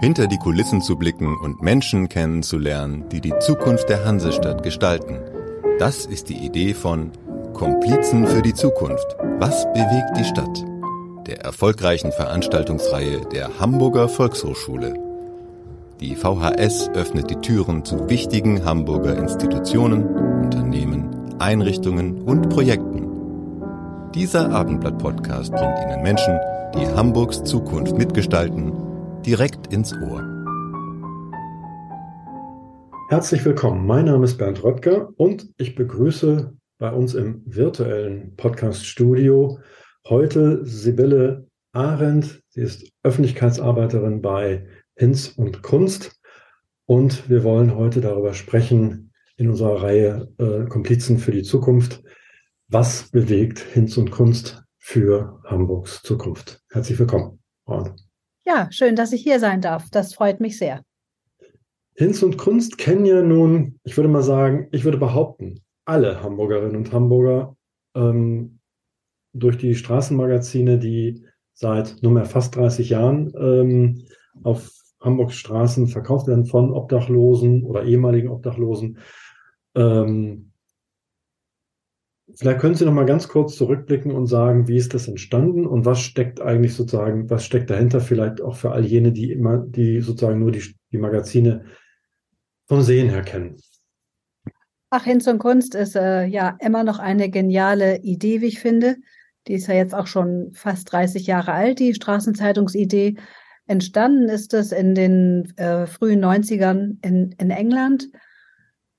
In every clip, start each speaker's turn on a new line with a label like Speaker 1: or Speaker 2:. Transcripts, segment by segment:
Speaker 1: hinter die Kulissen zu blicken und Menschen kennenzulernen, die die Zukunft der Hansestadt gestalten. Das ist die Idee von Komplizen für die Zukunft. Was bewegt die Stadt? Der erfolgreichen Veranstaltungsreihe der Hamburger Volkshochschule. Die VHS öffnet die Türen zu wichtigen Hamburger Institutionen, Unternehmen, Einrichtungen und Projekten. Dieser Abendblatt-Podcast bringt Ihnen Menschen, die Hamburgs Zukunft mitgestalten direkt ins Ohr.
Speaker 2: Herzlich willkommen. Mein Name ist Bernd Röttger und ich begrüße bei uns im virtuellen Podcast-Studio heute Sibylle Arendt. Sie ist Öffentlichkeitsarbeiterin bei Hinz und Kunst und wir wollen heute darüber sprechen in unserer Reihe äh, Komplizen für die Zukunft. Was bewegt Hinz und Kunst für Hamburgs Zukunft? Herzlich willkommen.
Speaker 3: Ron. Ja, schön, dass ich hier sein darf. Das freut mich sehr.
Speaker 2: Hinz und Kunst kennen ja nun, ich würde mal sagen, ich würde behaupten, alle Hamburgerinnen und Hamburger ähm, durch die Straßenmagazine, die seit nunmehr fast 30 Jahren ähm, auf Hamburgs Straßen verkauft werden von Obdachlosen oder ehemaligen Obdachlosen. Ähm, Vielleicht können Sie noch mal ganz kurz zurückblicken und sagen, wie ist das entstanden und was steckt eigentlich sozusagen, was steckt dahinter vielleicht auch für all jene, die immer, die sozusagen nur die, die Magazine vom Sehen her kennen.
Speaker 3: Ach, Hinz und Kunst ist äh, ja immer noch eine geniale Idee, wie ich finde. Die ist ja jetzt auch schon fast 30 Jahre alt, die Straßenzeitungsidee. Entstanden ist es in den äh, frühen 90ern in, in England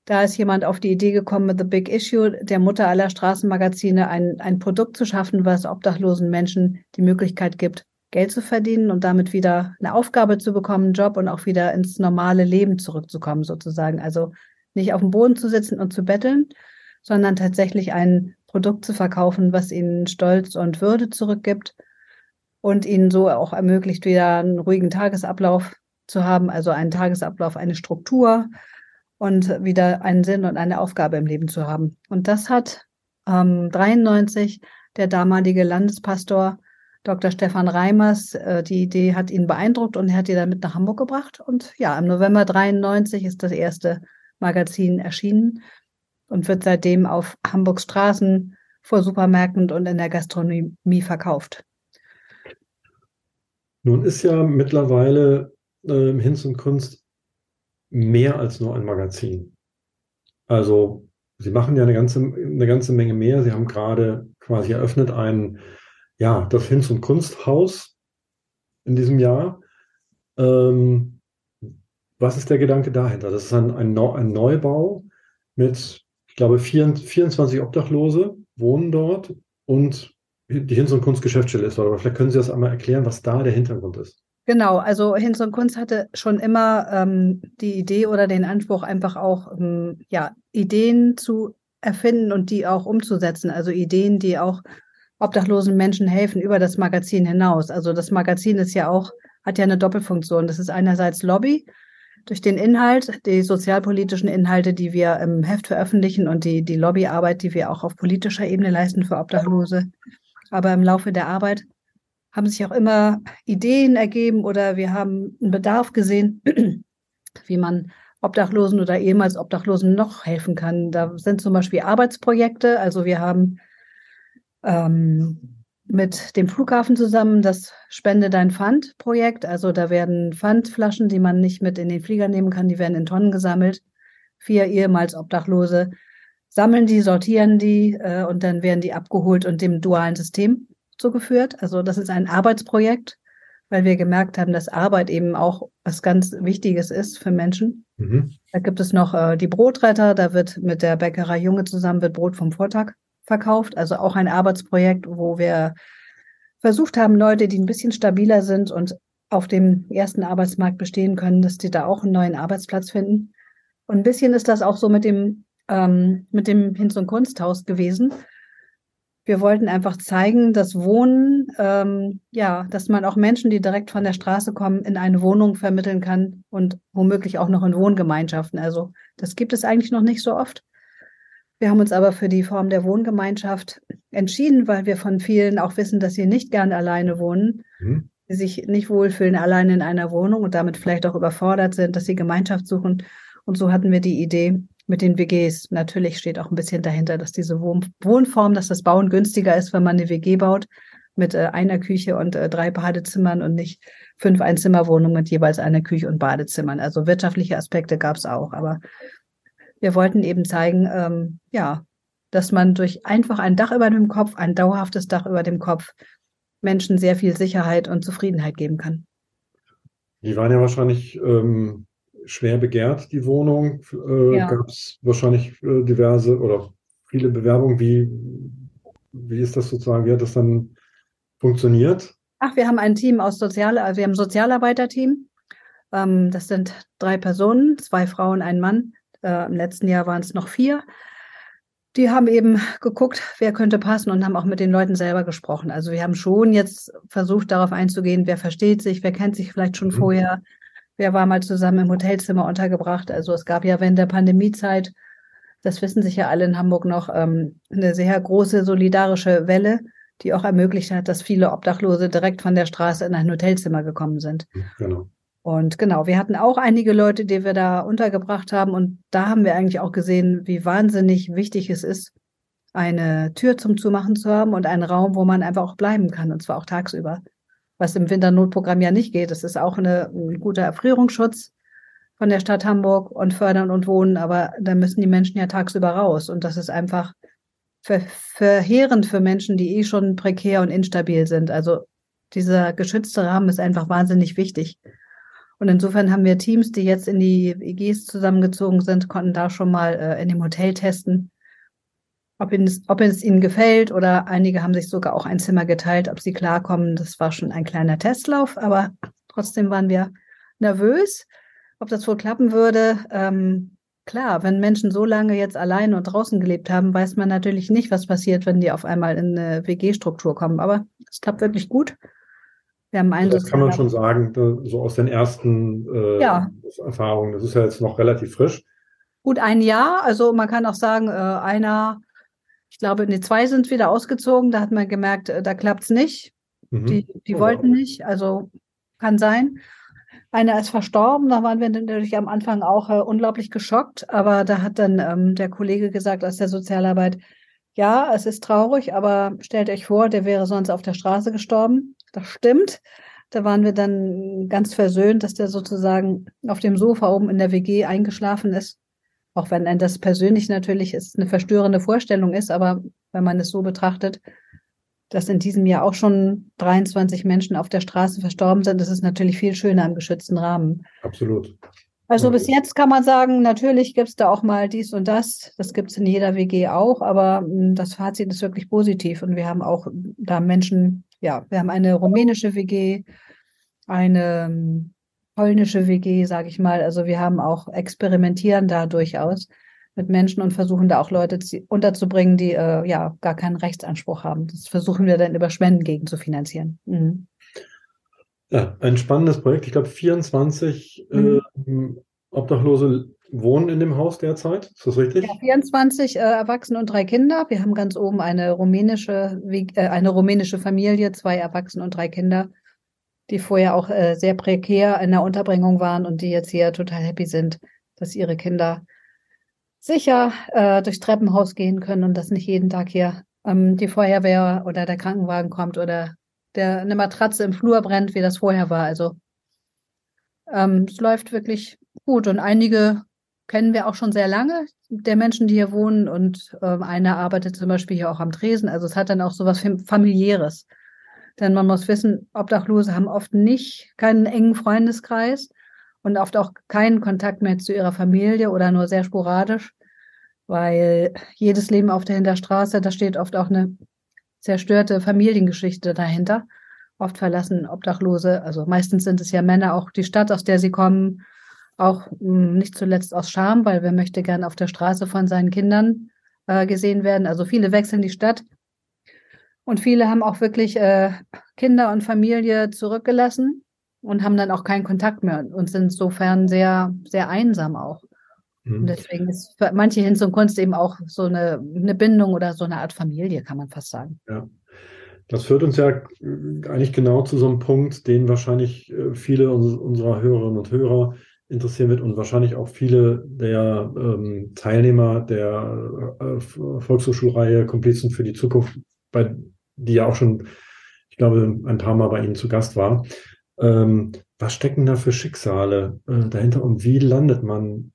Speaker 3: da ist jemand auf die Idee gekommen, mit The Big Issue, der Mutter aller Straßenmagazine, ein, ein Produkt zu schaffen, was obdachlosen Menschen die Möglichkeit gibt, Geld zu verdienen und damit wieder eine Aufgabe zu bekommen, einen Job und auch wieder ins normale Leben zurückzukommen, sozusagen. Also nicht auf dem Boden zu sitzen und zu betteln, sondern tatsächlich ein Produkt zu verkaufen, was ihnen Stolz und Würde zurückgibt und ihnen so auch ermöglicht, wieder einen ruhigen Tagesablauf zu haben, also einen Tagesablauf, eine Struktur, und wieder einen Sinn und eine Aufgabe im Leben zu haben. Und das hat ähm, 93 der damalige Landespastor Dr. Stefan Reimers, äh, die Idee hat ihn beeindruckt und er hat die dann mit nach Hamburg gebracht. Und ja, im November 93 ist das erste Magazin erschienen und wird seitdem auf Hamburgs Straßen vor Supermärkten und in der Gastronomie verkauft.
Speaker 2: Nun ist ja mittlerweile äh, Hinz und Kunst mehr als nur ein Magazin. Also Sie machen ja eine ganze, eine ganze Menge mehr. Sie haben gerade quasi eröffnet ein, ja, das Hinz- und Kunsthaus in diesem Jahr. Ähm, was ist der Gedanke dahinter? Das ist ein, ein, ein Neubau mit, ich glaube, 24 Obdachlose wohnen dort und die Hinz- und Kunstgeschäftsstelle ist dort. Aber vielleicht können Sie das einmal erklären, was da der Hintergrund ist.
Speaker 3: Genau, also Hinz und Kunst hatte schon immer ähm, die Idee oder den Anspruch, einfach auch ähm, ja, Ideen zu erfinden und die auch umzusetzen. Also Ideen, die auch obdachlosen Menschen helfen über das Magazin hinaus. Also das Magazin ist ja auch, hat ja eine Doppelfunktion. Das ist einerseits Lobby durch den Inhalt, die sozialpolitischen Inhalte, die wir im Heft veröffentlichen und die, die Lobbyarbeit, die wir auch auf politischer Ebene leisten für Obdachlose. Aber im Laufe der Arbeit haben sich auch immer Ideen ergeben oder wir haben einen Bedarf gesehen, wie man Obdachlosen oder ehemals Obdachlosen noch helfen kann. Da sind zum Beispiel Arbeitsprojekte. Also wir haben ähm, mit dem Flughafen zusammen das Spende dein Pfand Projekt. Also da werden Pfandflaschen, die man nicht mit in den Flieger nehmen kann, die werden in Tonnen gesammelt. Vier ehemals Obdachlose sammeln die, sortieren die äh, und dann werden die abgeholt und dem dualen System zugeführt. Also das ist ein Arbeitsprojekt, weil wir gemerkt haben, dass Arbeit eben auch was ganz Wichtiges ist für Menschen. Mhm. Da gibt es noch äh, die Brotretter, da wird mit der Bäckerei Junge zusammen wird Brot vom Vortag verkauft. Also auch ein Arbeitsprojekt, wo wir versucht haben, Leute, die ein bisschen stabiler sind und auf dem ersten Arbeitsmarkt bestehen können, dass die da auch einen neuen Arbeitsplatz finden. Und ein bisschen ist das auch so mit dem, ähm, mit dem Hinz- und Kunsthaus gewesen. Wir wollten einfach zeigen, dass Wohnen, ähm, ja, dass man auch Menschen, die direkt von der Straße kommen, in eine Wohnung vermitteln kann und womöglich auch noch in Wohngemeinschaften. Also das gibt es eigentlich noch nicht so oft. Wir haben uns aber für die Form der Wohngemeinschaft entschieden, weil wir von vielen auch wissen, dass sie nicht gern alleine wohnen. Mhm. die sich nicht wohlfühlen allein in einer Wohnung und damit vielleicht auch überfordert sind, dass sie Gemeinschaft suchen. Und so hatten wir die Idee mit den WGs. Natürlich steht auch ein bisschen dahinter, dass diese Wohn Wohnform, dass das Bauen günstiger ist, wenn man eine WG baut mit äh, einer Küche und äh, drei Badezimmern und nicht fünf Einzimmerwohnungen mit jeweils einer Küche und Badezimmern. Also wirtschaftliche Aspekte gab es auch, aber wir wollten eben zeigen, ähm, ja, dass man durch einfach ein Dach über dem Kopf, ein dauerhaftes Dach über dem Kopf, Menschen sehr viel Sicherheit und Zufriedenheit geben kann.
Speaker 2: Die waren ja wahrscheinlich ähm, schwer begehrt, die Wohnung. Äh, ja. Gab es wahrscheinlich äh, diverse oder viele Bewerbungen. Wie, wie ist das sozusagen, wie hat das dann funktioniert?
Speaker 3: Ach, wir haben ein Team aus Sozial, also wir haben ein Sozialarbeiterteam. Ähm, das sind drei Personen, zwei Frauen, ein Mann. Äh, Im letzten Jahr waren es noch vier. Die haben eben geguckt, wer könnte passen und haben auch mit den Leuten selber gesprochen. Also wir haben schon jetzt versucht, darauf einzugehen, wer versteht sich, wer kennt sich vielleicht schon mhm. vorher, wer war mal zusammen im Hotelzimmer untergebracht. Also es gab ja während der Pandemiezeit, das wissen sich ja alle in Hamburg noch, ähm, eine sehr große solidarische Welle die auch ermöglicht hat, dass viele Obdachlose direkt von der Straße in ein Hotelzimmer gekommen sind. Genau. Und genau, wir hatten auch einige Leute, die wir da untergebracht haben. Und da haben wir eigentlich auch gesehen, wie wahnsinnig wichtig es ist, eine Tür zum Zumachen zu haben und einen Raum, wo man einfach auch bleiben kann, und zwar auch tagsüber. Was im Winternotprogramm ja nicht geht. Das ist auch eine, ein guter Erfrierungsschutz von der Stadt Hamburg und fördern und wohnen, aber da müssen die Menschen ja tagsüber raus. Und das ist einfach ver verheerend für Menschen, die eh schon prekär und instabil sind. Also dieser geschützte Rahmen ist einfach wahnsinnig wichtig. Und insofern haben wir Teams, die jetzt in die EGs zusammengezogen sind, konnten da schon mal äh, in dem Hotel testen, ob, ihnen, ob es ihnen gefällt oder einige haben sich sogar auch ein Zimmer geteilt, ob sie klarkommen. Das war schon ein kleiner Testlauf, aber trotzdem waren wir nervös, ob das wohl klappen würde. Ähm, Klar, wenn Menschen so lange jetzt allein und draußen gelebt haben, weiß man natürlich nicht, was passiert, wenn die auf einmal in eine WG-Struktur kommen. Aber es klappt wirklich gut.
Speaker 2: Wir haben einen das kann man schon sagen, so aus den ersten äh, ja. Erfahrungen. Das ist ja jetzt noch relativ frisch.
Speaker 3: Gut ein Jahr. Also man kann auch sagen, äh, einer, ich glaube, nee, zwei sind wieder ausgezogen. Da hat man gemerkt, äh, da klappt es nicht. Mhm. Die, die oh, wollten nicht. Also kann sein. Einer ist verstorben, da waren wir natürlich am Anfang auch äh, unglaublich geschockt, aber da hat dann ähm, der Kollege gesagt aus der Sozialarbeit, ja, es ist traurig, aber stellt euch vor, der wäre sonst auf der Straße gestorben. Das stimmt. Da waren wir dann ganz versöhnt, dass der sozusagen auf dem Sofa oben in der WG eingeschlafen ist. Auch wenn das persönlich natürlich ist, eine verstörende Vorstellung ist, aber wenn man es so betrachtet, dass in diesem Jahr auch schon 23 Menschen auf der Straße verstorben sind. Das ist natürlich viel schöner im geschützten Rahmen.
Speaker 2: Absolut.
Speaker 3: Also bis jetzt kann man sagen, natürlich gibt es da auch mal dies und das. Das gibt es in jeder WG auch, aber hm, das Fazit ist wirklich positiv. Und wir haben auch da Menschen, ja, wir haben eine rumänische WG, eine hm, polnische WG, sage ich mal. Also wir haben auch experimentieren da durchaus mit Menschen und versuchen da auch Leute unterzubringen, die äh, ja gar keinen Rechtsanspruch haben. Das versuchen wir dann über Spenden gegen zu finanzieren. Mhm.
Speaker 2: Ja, ein spannendes Projekt. Ich glaube, 24 mhm. äh, Obdachlose wohnen in dem Haus derzeit. Ist das richtig? Ja,
Speaker 3: 24 äh, Erwachsene und drei Kinder. Wir haben ganz oben eine rumänische, äh, eine rumänische Familie, zwei Erwachsene und drei Kinder, die vorher auch äh, sehr prekär in der Unterbringung waren und die jetzt hier total happy sind, dass ihre Kinder sicher äh, durchs Treppenhaus gehen können und dass nicht jeden Tag hier ähm, die Feuerwehr oder der Krankenwagen kommt oder der eine Matratze im Flur brennt, wie das vorher war. Also ähm, es läuft wirklich gut und einige kennen wir auch schon sehr lange der Menschen, die hier wohnen und ähm, einer arbeitet zum Beispiel hier auch am Tresen. Also es hat dann auch so was familiäres. Denn man muss wissen, Obdachlose haben oft nicht keinen engen Freundeskreis und oft auch keinen Kontakt mehr zu ihrer Familie oder nur sehr sporadisch, weil jedes Leben auf der Hinterstraße, da steht oft auch eine zerstörte Familiengeschichte dahinter. Oft verlassen Obdachlose, also meistens sind es ja Männer, auch die Stadt, aus der sie kommen, auch hm, nicht zuletzt aus Scham, weil wer möchte gern auf der Straße von seinen Kindern äh, gesehen werden. Also viele wechseln die Stadt und viele haben auch wirklich äh, Kinder und Familie zurückgelassen und haben dann auch keinen Kontakt mehr und sind insofern sehr, sehr einsam auch. Mhm. Und deswegen ist für manche Hinz und Kunst eben auch so eine, eine Bindung oder so eine Art Familie, kann man fast sagen.
Speaker 2: Ja. Das führt uns ja eigentlich genau zu so einem Punkt, den wahrscheinlich äh, viele unserer Hörerinnen und Hörer interessieren wird und wahrscheinlich auch viele der ähm, Teilnehmer der äh, Volkshochschulreihe Komplizen für die Zukunft, bei, die ja auch schon, ich glaube, ein paar Mal bei Ihnen zu Gast war. Ähm, was stecken da für Schicksale äh, dahinter und wie landet man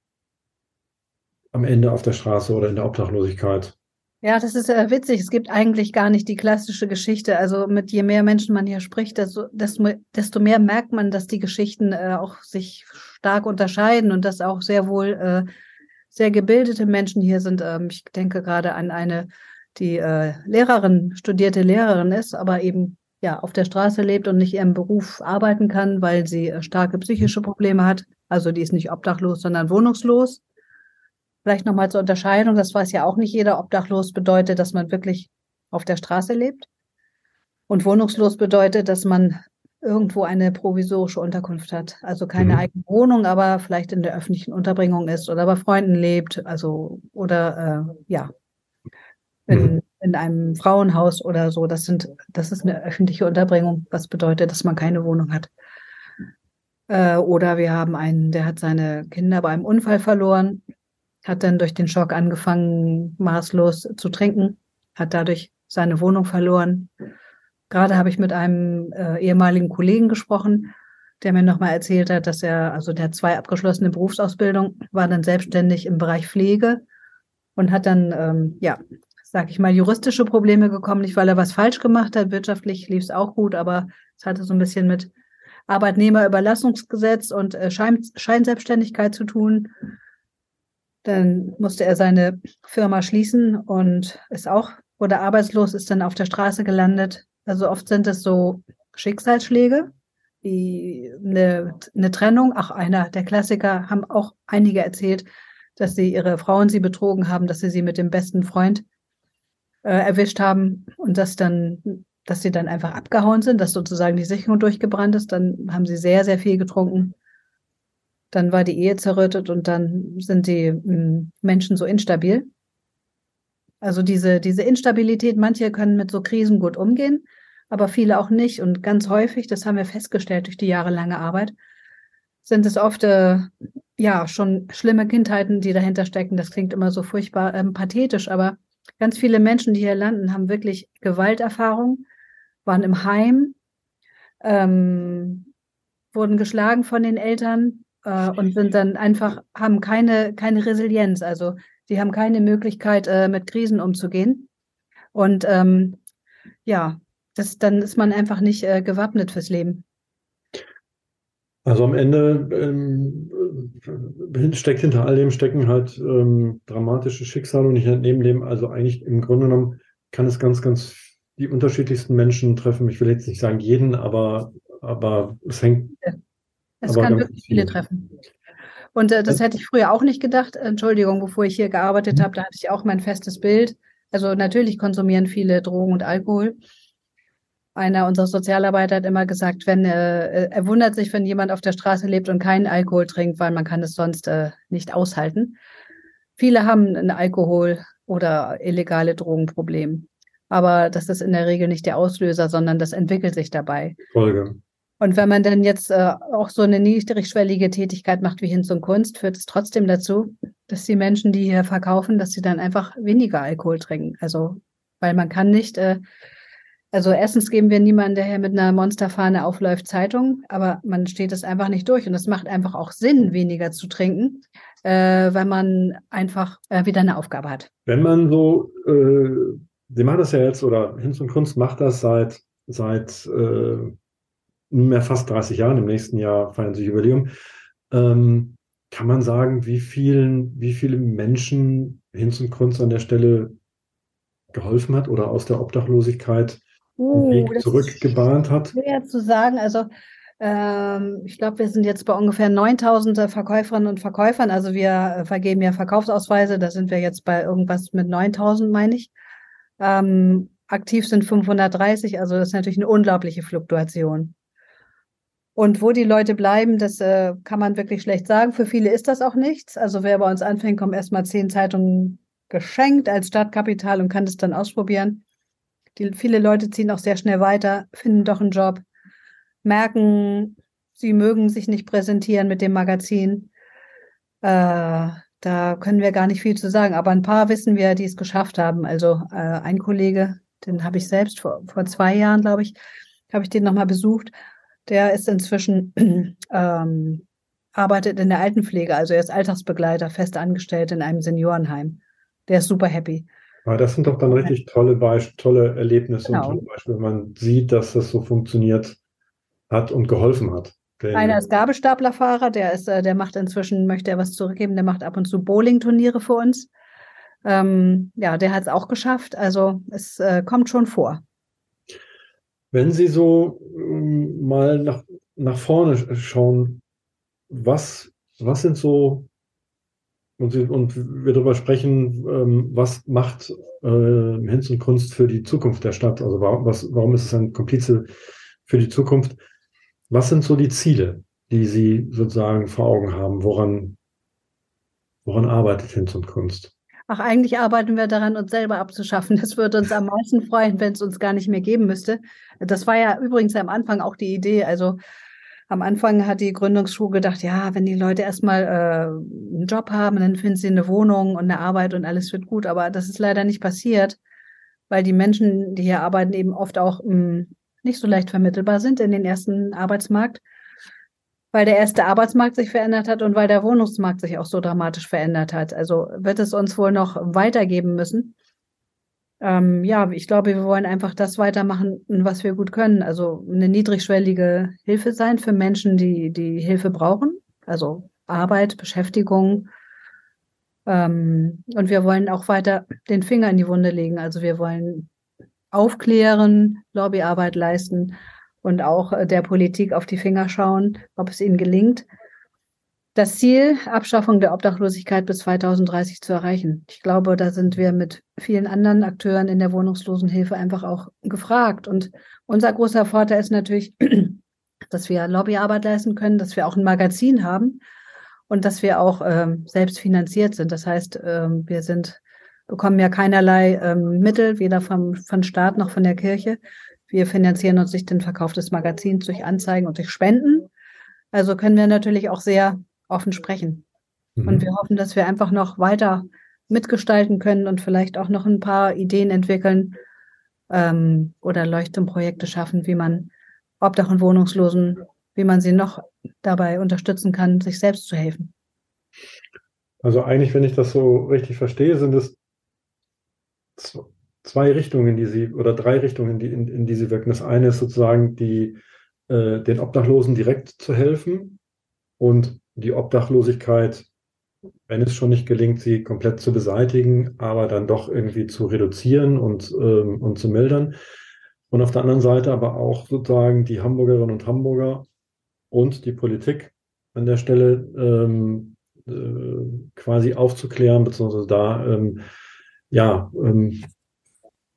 Speaker 2: am Ende auf der Straße oder in der Obdachlosigkeit?
Speaker 3: Ja, das ist äh, witzig. Es gibt eigentlich gar nicht die klassische Geschichte. Also mit je mehr Menschen man hier spricht, desto, desto mehr merkt man, dass die Geschichten äh, auch sich stark unterscheiden und dass auch sehr wohl äh, sehr gebildete Menschen hier sind. Ähm, ich denke gerade an eine, die äh, Lehrerin, studierte Lehrerin ist, aber eben ja auf der Straße lebt und nicht ihrem Beruf arbeiten kann, weil sie äh, starke psychische Probleme hat. Also die ist nicht obdachlos, sondern wohnungslos. Vielleicht nochmal zur Unterscheidung, das weiß ja auch nicht jeder. Obdachlos bedeutet, dass man wirklich auf der Straße lebt. Und wohnungslos bedeutet, dass man irgendwo eine provisorische Unterkunft hat. Also keine mhm. eigene Wohnung, aber vielleicht in der öffentlichen Unterbringung ist oder bei Freunden lebt, also oder äh, ja, in, mhm. in einem Frauenhaus oder so. Das sind, das ist eine öffentliche Unterbringung, was bedeutet, dass man keine Wohnung hat. Äh, oder wir haben einen, der hat seine Kinder bei einem Unfall verloren hat dann durch den Schock angefangen, maßlos zu trinken, hat dadurch seine Wohnung verloren. Gerade habe ich mit einem äh, ehemaligen Kollegen gesprochen, der mir nochmal erzählt hat, dass er, also der hat zwei abgeschlossene Berufsausbildung, war dann selbstständig im Bereich Pflege und hat dann, ähm, ja, sag ich mal, juristische Probleme bekommen, nicht weil er was falsch gemacht hat, wirtschaftlich lief es auch gut, aber es hatte so ein bisschen mit Arbeitnehmerüberlassungsgesetz und äh, Schein Scheinselbstständigkeit zu tun. Dann musste er seine Firma schließen und ist auch, wurde arbeitslos, ist dann auf der Straße gelandet. Also oft sind es so Schicksalsschläge, wie eine, eine Trennung. Auch einer der Klassiker haben auch einige erzählt, dass sie ihre Frauen sie betrogen haben, dass sie sie mit dem besten Freund äh, erwischt haben und dass dann, dass sie dann einfach abgehauen sind, dass sozusagen die Sicherung durchgebrannt ist. Dann haben sie sehr, sehr viel getrunken dann war die Ehe zerrüttet und dann sind die hm, Menschen so instabil. Also diese, diese Instabilität, manche können mit so Krisen gut umgehen, aber viele auch nicht. Und ganz häufig, das haben wir festgestellt durch die jahrelange Arbeit, sind es oft äh, ja schon schlimme Kindheiten, die dahinter stecken. Das klingt immer so furchtbar ähm, pathetisch, aber ganz viele Menschen, die hier landen, haben wirklich Gewalterfahrung, waren im Heim, ähm, wurden geschlagen von den Eltern, äh, und sind dann einfach, haben keine, keine Resilienz. Also sie haben keine Möglichkeit, äh, mit Krisen umzugehen. Und ähm, ja, das, dann ist man einfach nicht äh, gewappnet fürs Leben.
Speaker 2: Also am Ende ähm, steckt hinter all dem stecken halt ähm, dramatische Schicksale und ich entnehme dem also eigentlich im Grunde genommen kann es ganz, ganz die unterschiedlichsten Menschen treffen. Ich will jetzt nicht sagen jeden, aber, aber es hängt.
Speaker 3: Es kann wirklich viele treffen. Und äh, das hätte ich früher auch nicht gedacht. Entschuldigung, bevor ich hier gearbeitet mhm. habe, da hatte ich auch mein festes Bild. Also natürlich konsumieren viele Drogen und Alkohol. Einer unserer Sozialarbeiter hat immer gesagt, wenn äh, er wundert sich, wenn jemand auf der Straße lebt und keinen Alkohol trinkt, weil man kann es sonst äh, nicht aushalten. Viele haben ein Alkohol oder illegale Drogenproblem. Aber das ist in der Regel nicht der Auslöser, sondern das entwickelt sich dabei.
Speaker 2: Folge.
Speaker 3: Und wenn man dann jetzt äh, auch so eine niedrigschwellige Tätigkeit macht wie Hinz und Kunst, führt es trotzdem dazu, dass die Menschen, die hier verkaufen, dass sie dann einfach weniger Alkohol trinken. Also, weil man kann nicht, äh, also erstens geben wir niemanden, der hier mit einer Monsterfahne aufläuft, Zeitung, aber man steht es einfach nicht durch. Und es macht einfach auch Sinn, weniger zu trinken, äh, weil man einfach äh, wieder eine Aufgabe hat.
Speaker 2: Wenn man so, äh, Sie machen das ja jetzt, oder Hinz und Kunst macht das seit, seit äh, nunmehr fast 30 Jahren, im nächsten Jahr feiern sie Jubiläum, ähm, kann man sagen, wie vielen, wie viele Menschen Hinz und Kunz an der Stelle geholfen hat oder aus der Obdachlosigkeit uh, Weg zurückgebahnt hat?
Speaker 3: Schwer zu sagen. Also ähm, ich glaube, wir sind jetzt bei ungefähr 9000 Verkäuferinnen und Verkäufern. Also wir vergeben ja Verkaufsausweise. Da sind wir jetzt bei irgendwas mit 9000, meine ich. Ähm, aktiv sind 530. Also das ist natürlich eine unglaubliche Fluktuation. Und wo die Leute bleiben, das äh, kann man wirklich schlecht sagen. Für viele ist das auch nichts. Also wer bei uns anfängt, kommt erstmal zehn Zeitungen geschenkt als Startkapital und kann das dann ausprobieren. Die, viele Leute ziehen auch sehr schnell weiter, finden doch einen Job, merken, sie mögen sich nicht präsentieren mit dem Magazin. Äh, da können wir gar nicht viel zu sagen, aber ein paar wissen wir, die es geschafft haben. Also äh, ein Kollege, den habe ich selbst vor, vor zwei Jahren, glaube ich, habe ich den nochmal besucht. Der ist inzwischen ähm, arbeitet in der Altenpflege, also er ist Alltagsbegleiter, fest angestellt in einem Seniorenheim. Der ist super happy.
Speaker 2: Ja, das sind doch dann richtig tolle Beisp tolle Erlebnisse genau. und tolle Beispiele, wenn man sieht, dass das so funktioniert hat und geholfen hat.
Speaker 3: Einer ist Gabelstaplerfahrer, der ist, äh, der macht inzwischen, möchte er was zurückgeben, der macht ab und zu Bowling-Turniere für uns. Ähm, ja, der hat es auch geschafft. Also es äh, kommt schon vor.
Speaker 2: Wenn Sie so ähm, mal nach, nach vorne schauen, was, was sind so, und, und wir darüber sprechen, ähm, was macht äh, Hinz und Kunst für die Zukunft der Stadt? Also warum, was, warum ist es ein Komplize für die Zukunft? Was sind so die Ziele, die Sie sozusagen vor Augen haben? Woran, woran arbeitet Hinz und Kunst?
Speaker 3: Ach, eigentlich arbeiten wir daran, uns selber abzuschaffen. Das würde uns am meisten freuen, wenn es uns gar nicht mehr geben müsste. Das war ja übrigens am Anfang auch die Idee. Also am Anfang hat die Gründungsschule gedacht, ja, wenn die Leute erstmal äh, einen Job haben, dann finden sie eine Wohnung und eine Arbeit und alles wird gut. Aber das ist leider nicht passiert, weil die Menschen, die hier arbeiten, eben oft auch mh, hm, nicht so leicht vermittelbar sind in den ersten Arbeitsmarkt, weil der erste Arbeitsmarkt sich verändert hat und weil der Wohnungsmarkt sich auch so dramatisch verändert hat. Also wird es uns wohl noch weitergeben müssen. Ähm, ja, ich glaube, wir wollen einfach das weitermachen, was wir gut können. Also eine niedrigschwellige Hilfe sein für Menschen, die die Hilfe brauchen. Also Arbeit, Beschäftigung. Ähm, und wir wollen auch weiter den Finger in die Wunde legen. Also wir wollen aufklären, Lobbyarbeit leisten und auch äh, der Politik auf die Finger schauen, ob es ihnen gelingt, das Ziel, Abschaffung der Obdachlosigkeit bis 2030 zu erreichen. Ich glaube, da sind wir mit vielen anderen Akteuren in der Wohnungslosenhilfe einfach auch gefragt. Und unser großer Vorteil ist natürlich, dass wir Lobbyarbeit leisten können, dass wir auch ein Magazin haben und dass wir auch ähm, selbst finanziert sind. Das heißt, ähm, wir sind bekommen ja keinerlei ähm, Mittel, weder vom, von Staat noch von der Kirche. Wir finanzieren uns durch den Verkauf des Magazins, durch Anzeigen und durch Spenden. Also können wir natürlich auch sehr offen sprechen. Mhm. Und wir hoffen, dass wir einfach noch weiter mitgestalten können und vielleicht auch noch ein paar Ideen entwickeln ähm, oder Leuchtturmprojekte schaffen, wie man Obdach- und Wohnungslosen, wie man sie noch dabei unterstützen kann, sich selbst zu helfen.
Speaker 2: Also eigentlich, wenn ich das so richtig verstehe, sind es zwei Richtungen, die sie, oder drei Richtungen, die, in, in die sie wirken. Das eine ist sozusagen die, äh, den Obdachlosen direkt zu helfen und die Obdachlosigkeit, wenn es schon nicht gelingt, sie komplett zu beseitigen, aber dann doch irgendwie zu reduzieren und, ähm, und zu mildern. Und auf der anderen Seite aber auch sozusagen die Hamburgerinnen und Hamburger und die Politik an der Stelle ähm, äh, quasi aufzuklären, beziehungsweise da ähm, ja, ähm,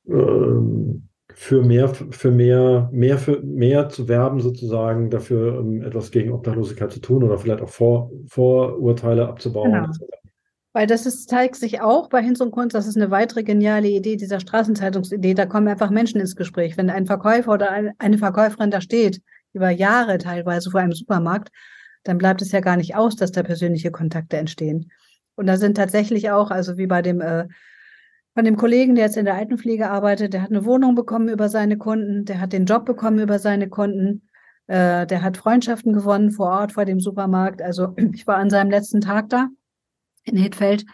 Speaker 2: ähm, für mehr, für mehr, mehr, für mehr zu werben, sozusagen, dafür ähm, etwas gegen Obdachlosigkeit zu tun oder vielleicht auch Vor, Vorurteile abzubauen. Genau.
Speaker 3: Weil das ist, zeigt sich auch bei Hinz und Kunst, das ist eine weitere geniale Idee dieser Straßenzeitungsidee. Da kommen einfach Menschen ins Gespräch. Wenn ein Verkäufer oder eine Verkäuferin da steht, über Jahre teilweise vor einem Supermarkt, dann bleibt es ja gar nicht aus, dass da persönliche Kontakte entstehen. Und da sind tatsächlich auch, also wie bei dem äh, von dem Kollegen, der jetzt in der Altenpflege arbeitet, der hat eine Wohnung bekommen über seine Kunden, der hat den Job bekommen über seine Kunden, äh, der hat Freundschaften gewonnen vor Ort vor dem Supermarkt. Also ich war an seinem letzten Tag da in Hedfeld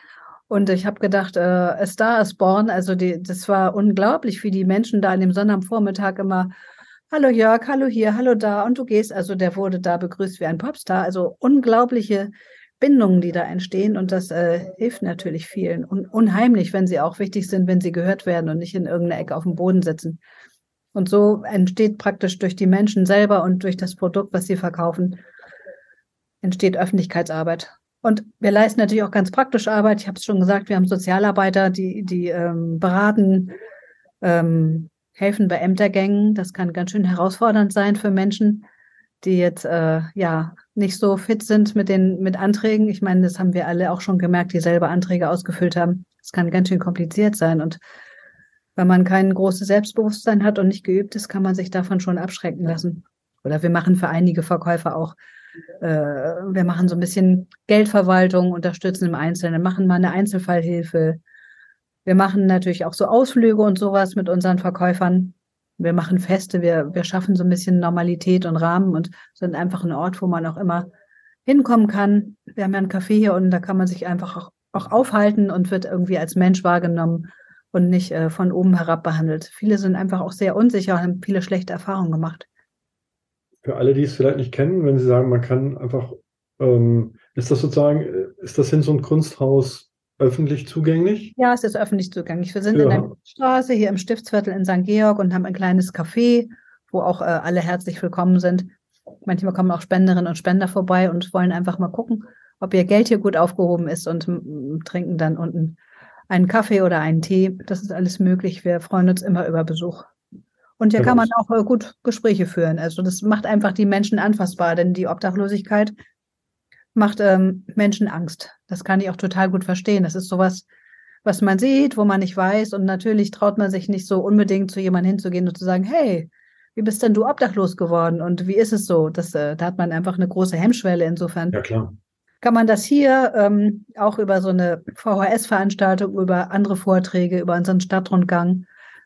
Speaker 3: und ich habe gedacht, äh, a Star is born. Also die, das war unglaublich, wie die Menschen da an dem Sonnabendvormittag immer Hallo Jörg, hallo hier, hallo da und du gehst. Also der wurde da begrüßt wie ein Popstar. Also unglaubliche Bindungen, die da entstehen. Und das äh, hilft natürlich vielen. Und unheimlich, wenn sie auch wichtig sind, wenn sie gehört werden und nicht in irgendeiner Ecke auf dem Boden sitzen. Und so entsteht praktisch durch die Menschen selber und durch das Produkt, was sie verkaufen, entsteht Öffentlichkeitsarbeit. Und wir leisten natürlich auch ganz praktische Arbeit. Ich habe es schon gesagt, wir haben Sozialarbeiter, die, die ähm, beraten, ähm, helfen bei Ämtergängen. Das kann ganz schön herausfordernd sein für Menschen, die jetzt äh, ja nicht so fit sind mit den mit Anträgen. Ich meine, das haben wir alle auch schon gemerkt, die selber Anträge ausgefüllt haben. Das kann ganz schön kompliziert sein und Wenn man kein großes Selbstbewusstsein hat und nicht geübt ist, kann man sich davon schon abschrecken lassen. Oder wir machen für einige Verkäufer auch, äh, wir machen so ein bisschen Geldverwaltung, unterstützen im Einzelnen, machen mal eine Einzelfallhilfe. Wir machen natürlich auch so Ausflüge und sowas mit unseren Verkäufern. Wir machen Feste, wir, wir schaffen so ein bisschen Normalität und Rahmen und sind einfach ein Ort, wo man auch immer hinkommen kann. Wir haben ja ein Café hier und da kann man sich einfach auch, auch aufhalten und wird irgendwie als Mensch wahrgenommen und nicht äh, von oben herab behandelt. Viele sind einfach auch sehr unsicher und haben viele schlechte Erfahrungen gemacht.
Speaker 2: Für alle, die es vielleicht nicht kennen, wenn Sie sagen, man kann einfach, ähm, ist das sozusagen, äh, ist das Hinz- und Kunsthaus öffentlich zugänglich?
Speaker 3: Ja, es ist öffentlich zugänglich. Wir sind ja. in der Straße hier im Stiftsviertel in St. Georg und haben ein kleines Café, wo auch äh, alle herzlich willkommen sind. Manchmal kommen auch Spenderinnen und Spender vorbei und wollen einfach mal gucken, ob ihr Geld hier gut aufgehoben ist und trinken dann unten einen Kaffee oder einen Tee. Das ist alles möglich. Wir freuen uns immer über Besuch. Und hier kann man auch äh, gut Gespräche führen. Also das macht einfach die Menschen anfassbar, denn die Obdachlosigkeit macht ähm, Menschen Angst. Das kann ich auch total gut verstehen. Das ist sowas, was man sieht, wo man nicht weiß. Und natürlich traut man sich nicht so unbedingt zu jemandem hinzugehen und zu sagen, hey, wie bist denn du obdachlos geworden und wie ist es so? Das, äh, da hat man einfach eine große Hemmschwelle insofern.
Speaker 2: Ja, klar.
Speaker 3: Kann man das hier ähm, auch über so eine VHS-Veranstaltung, über andere Vorträge, über unseren Stadtrundgang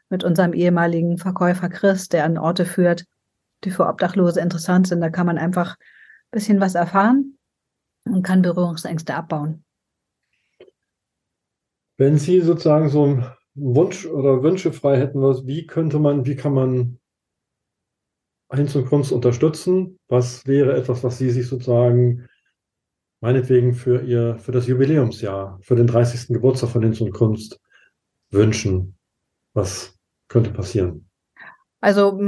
Speaker 3: mit unserem ehemaligen Verkäufer Chris, der an Orte führt, die für Obdachlose interessant sind. Da kann man einfach ein bisschen was erfahren und kann Berührungsängste abbauen.
Speaker 2: Wenn Sie sozusagen so einen Wunsch oder Wünsche frei hätten, wie könnte man, wie kann man Hinz und Kunst unterstützen? Was wäre etwas, was Sie sich sozusagen meinetwegen für Ihr, für das Jubiläumsjahr, für den 30. Geburtstag von Hinz und Kunst wünschen? Was könnte passieren?
Speaker 3: Also,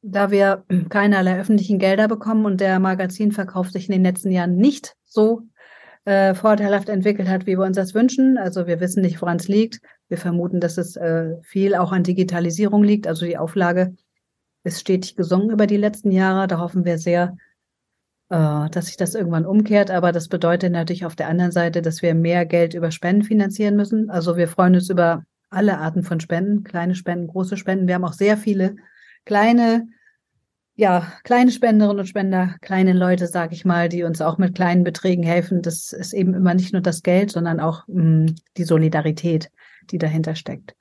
Speaker 3: da wir keinerlei öffentlichen Gelder bekommen und der Magazinverkauf sich in den letzten Jahren nicht so äh, vorteilhaft entwickelt hat, wie wir uns das wünschen. Also wir wissen nicht, woran es liegt. Wir vermuten, dass es äh, viel auch an Digitalisierung liegt. Also die Auflage ist stetig gesunken über die letzten Jahre. Da hoffen wir sehr, äh, dass sich das irgendwann umkehrt. Aber das bedeutet natürlich auf der anderen Seite, dass wir mehr Geld über Spenden finanzieren müssen. Also wir freuen uns über alle Arten von Spenden, kleine Spenden, große Spenden. Wir haben auch sehr viele kleine, ja, kleine Spenderinnen und Spender, kleine Leute, sage ich mal, die uns auch mit kleinen Beträgen helfen. Das ist eben immer nicht nur das Geld, sondern auch mh, mm, die Solidarität, die dahinter steckt.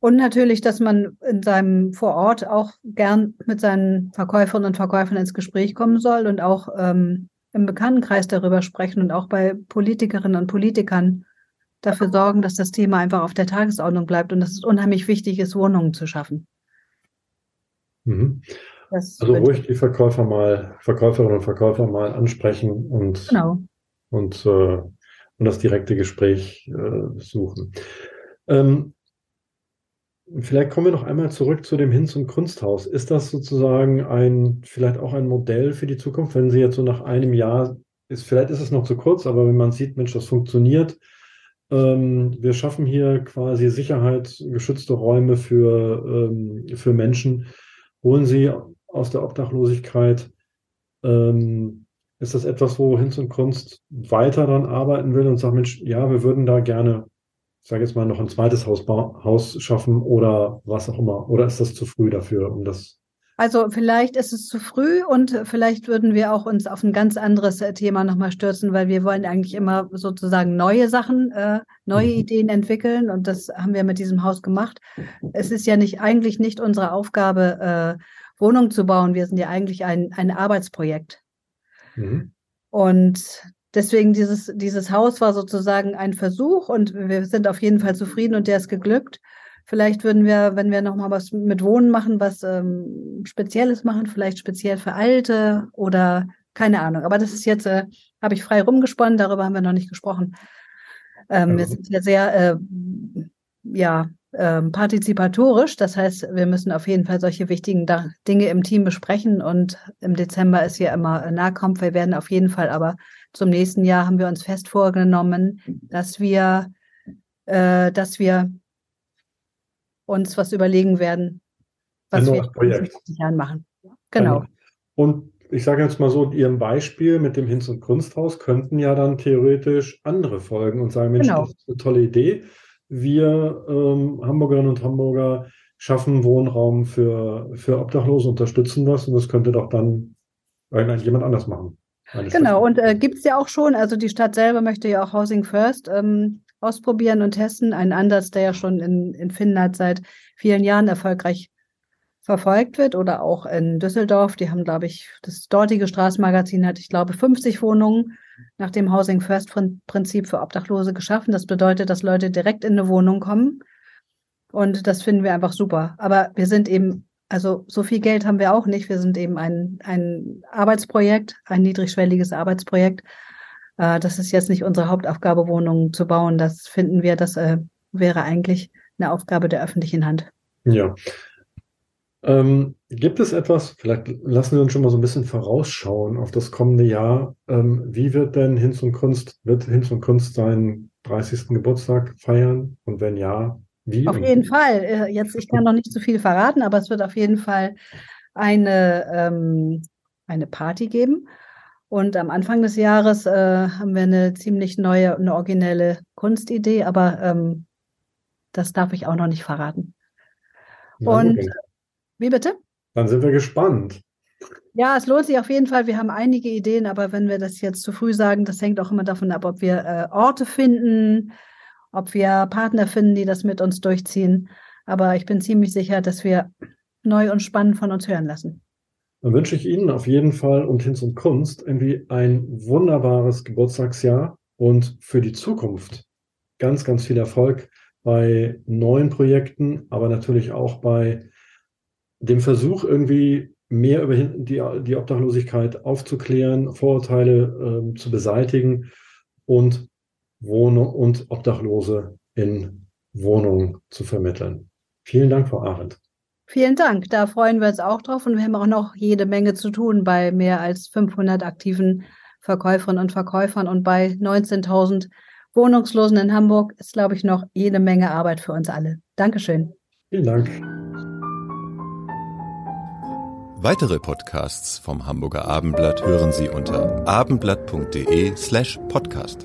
Speaker 3: Und natürlich, dass man in seinem Vorort auch gern mit seinen Verkäuferinnen und Verkäufern ins Gespräch kommen soll und auch ähm, im Bekanntenkreis darüber sprechen und auch bei Politikerinnen und Politikern dafür sorgen, dass das Thema einfach auf der Tagesordnung bleibt und dass es unheimlich wichtig ist, Wohnungen zu schaffen.
Speaker 2: Mhm. Also ruhig die Verkäufer mal, Verkäuferinnen und Verkäufer mal ansprechen und, genau. und, äh, und das direkte Gespräch äh, suchen. Ähm, vielleicht kommen wir noch einmal zurück zu dem Hinz- und Kunsthaus. Ist das sozusagen ein, vielleicht auch ein Modell für die Zukunft, wenn Sie jetzt so nach einem Jahr, ist, vielleicht ist es noch zu kurz, aber wenn man sieht, Mensch, das funktioniert, ähm, wir schaffen hier quasi Sicherheit, geschützte Räume für, ähm, für Menschen, holen sie aus der Obdachlosigkeit. Ähm, ist das etwas, wo Hinz und Kunst weiter daran arbeiten will und sagt, Mensch, ja, wir würden da gerne, ich sage jetzt mal, noch ein zweites Haus, Haus schaffen oder was auch immer? Oder ist das zu früh dafür, um das
Speaker 3: also vielleicht ist es zu früh und vielleicht würden wir auch uns auf ein ganz anderes äh, Thema nochmal stürzen, weil wir wollen eigentlich immer sozusagen neue Sachen, äh, neue mhm. Ideen entwickeln und das haben wir mit diesem Haus gemacht. Es ist ja nicht eigentlich nicht unsere Aufgabe, äh, Wohnungen zu bauen. Wir sind ja eigentlich ein, ein Arbeitsprojekt. Mhm. Und deswegen dieses, dieses Haus war sozusagen ein Versuch und wir sind auf jeden Fall zufrieden und der ist geglückt. Vielleicht würden wir, wenn wir nochmal was mit Wohnen machen, was ähm, Spezielles machen, vielleicht speziell für Alte oder keine Ahnung. Aber das ist jetzt, äh, habe ich frei rumgesponnen, darüber haben wir noch nicht gesprochen. Ähm, ja. Wir sind ja sehr, äh, ja, ähm, partizipatorisch. Das heißt, wir müssen auf jeden Fall solche wichtigen da Dinge im Team besprechen. Und im Dezember ist ja immer Nahkampf. Wir werden auf jeden Fall aber zum nächsten Jahr haben wir uns fest vorgenommen, dass wir, äh, dass wir uns was überlegen werden, was wir in 20 Jahren machen. Genau.
Speaker 2: Und ich sage jetzt mal so, in Ihrem Beispiel mit dem Hinz- und Kunsthaus könnten ja dann theoretisch andere folgen und sagen, Mensch, genau. das ist eine tolle Idee. Wir ähm, Hamburgerinnen und Hamburger schaffen Wohnraum für, für Obdachlose, unterstützen das und das könnte doch dann jemand anders machen.
Speaker 3: Genau, und äh, gibt es ja auch schon, also die Stadt selber möchte ja auch Housing First ähm, ausprobieren und testen. Ein Ansatz, der ja schon in, in Finnland seit vielen Jahren erfolgreich verfolgt wird oder auch in Düsseldorf. Die haben, glaube ich, das dortige Straßenmagazin hat, ich glaube, 50 Wohnungen nach dem Housing First Prinzip für Obdachlose geschaffen. Das bedeutet, dass Leute direkt in eine Wohnung kommen. Und das finden wir einfach super. Aber wir sind eben, also so viel Geld haben wir auch nicht. Wir sind eben ein, ein Arbeitsprojekt, ein niedrigschwelliges Arbeitsprojekt. Äh, das ist jetzt nicht unsere Hauptaufgabe, Wohnungen zu bauen. Das finden wir, das äh, wäre eigentlich eine Aufgabe der öffentlichen Hand.
Speaker 2: Ja, ähm, gibt es etwas, vielleicht lassen wir uns schon mal so ein bisschen vorausschauen auf das kommende Jahr. Ähm, wie wird denn Hinz und Kunst, wird Hinz und Kunst seinen 30. Geburtstag feiern? Und wenn ja, wie?
Speaker 3: Auf jeden Fall. Äh, jetzt, ich kann noch nicht zu viel verraten, aber es wird auf jeden Fall eine, ähm, eine Party geben. Und am Anfang des Jahres äh, haben wir eine ziemlich neue, eine originelle Kunstidee, aber ähm, das darf ich auch noch nicht verraten. Und okay. Wie bitte?
Speaker 2: Dann sind wir gespannt.
Speaker 3: Ja, es lohnt sich auf jeden Fall. Wir haben einige Ideen, aber wenn wir das jetzt zu früh sagen, das hängt auch immer davon ab, ob wir äh, Orte finden, ob wir Partner finden, die das mit uns durchziehen. Aber ich bin ziemlich sicher, dass wir neu und spannend von uns hören lassen.
Speaker 2: Dann wünsche ich Ihnen auf jeden Fall und Hinz und Kunst irgendwie ein wunderbares Geburtstagsjahr und für die Zukunft ganz, ganz viel Erfolg bei neuen Projekten, aber natürlich auch bei dem Versuch, irgendwie mehr über die, die Obdachlosigkeit aufzuklären, Vorurteile ähm, zu beseitigen und Wohnung und Obdachlose in Wohnungen zu vermitteln. Vielen Dank, Frau Arendt.
Speaker 3: Vielen Dank. Da freuen wir uns auch drauf und wir haben auch noch jede Menge zu tun bei mehr als 500 aktiven Verkäuferinnen und Verkäufern und bei 19.000 Wohnungslosen in Hamburg ist, glaube ich, noch jede Menge Arbeit für uns alle. Dankeschön.
Speaker 2: Vielen Dank.
Speaker 1: Weitere Podcasts vom Hamburger Abendblatt hören Sie unter abendblatt.de slash podcast.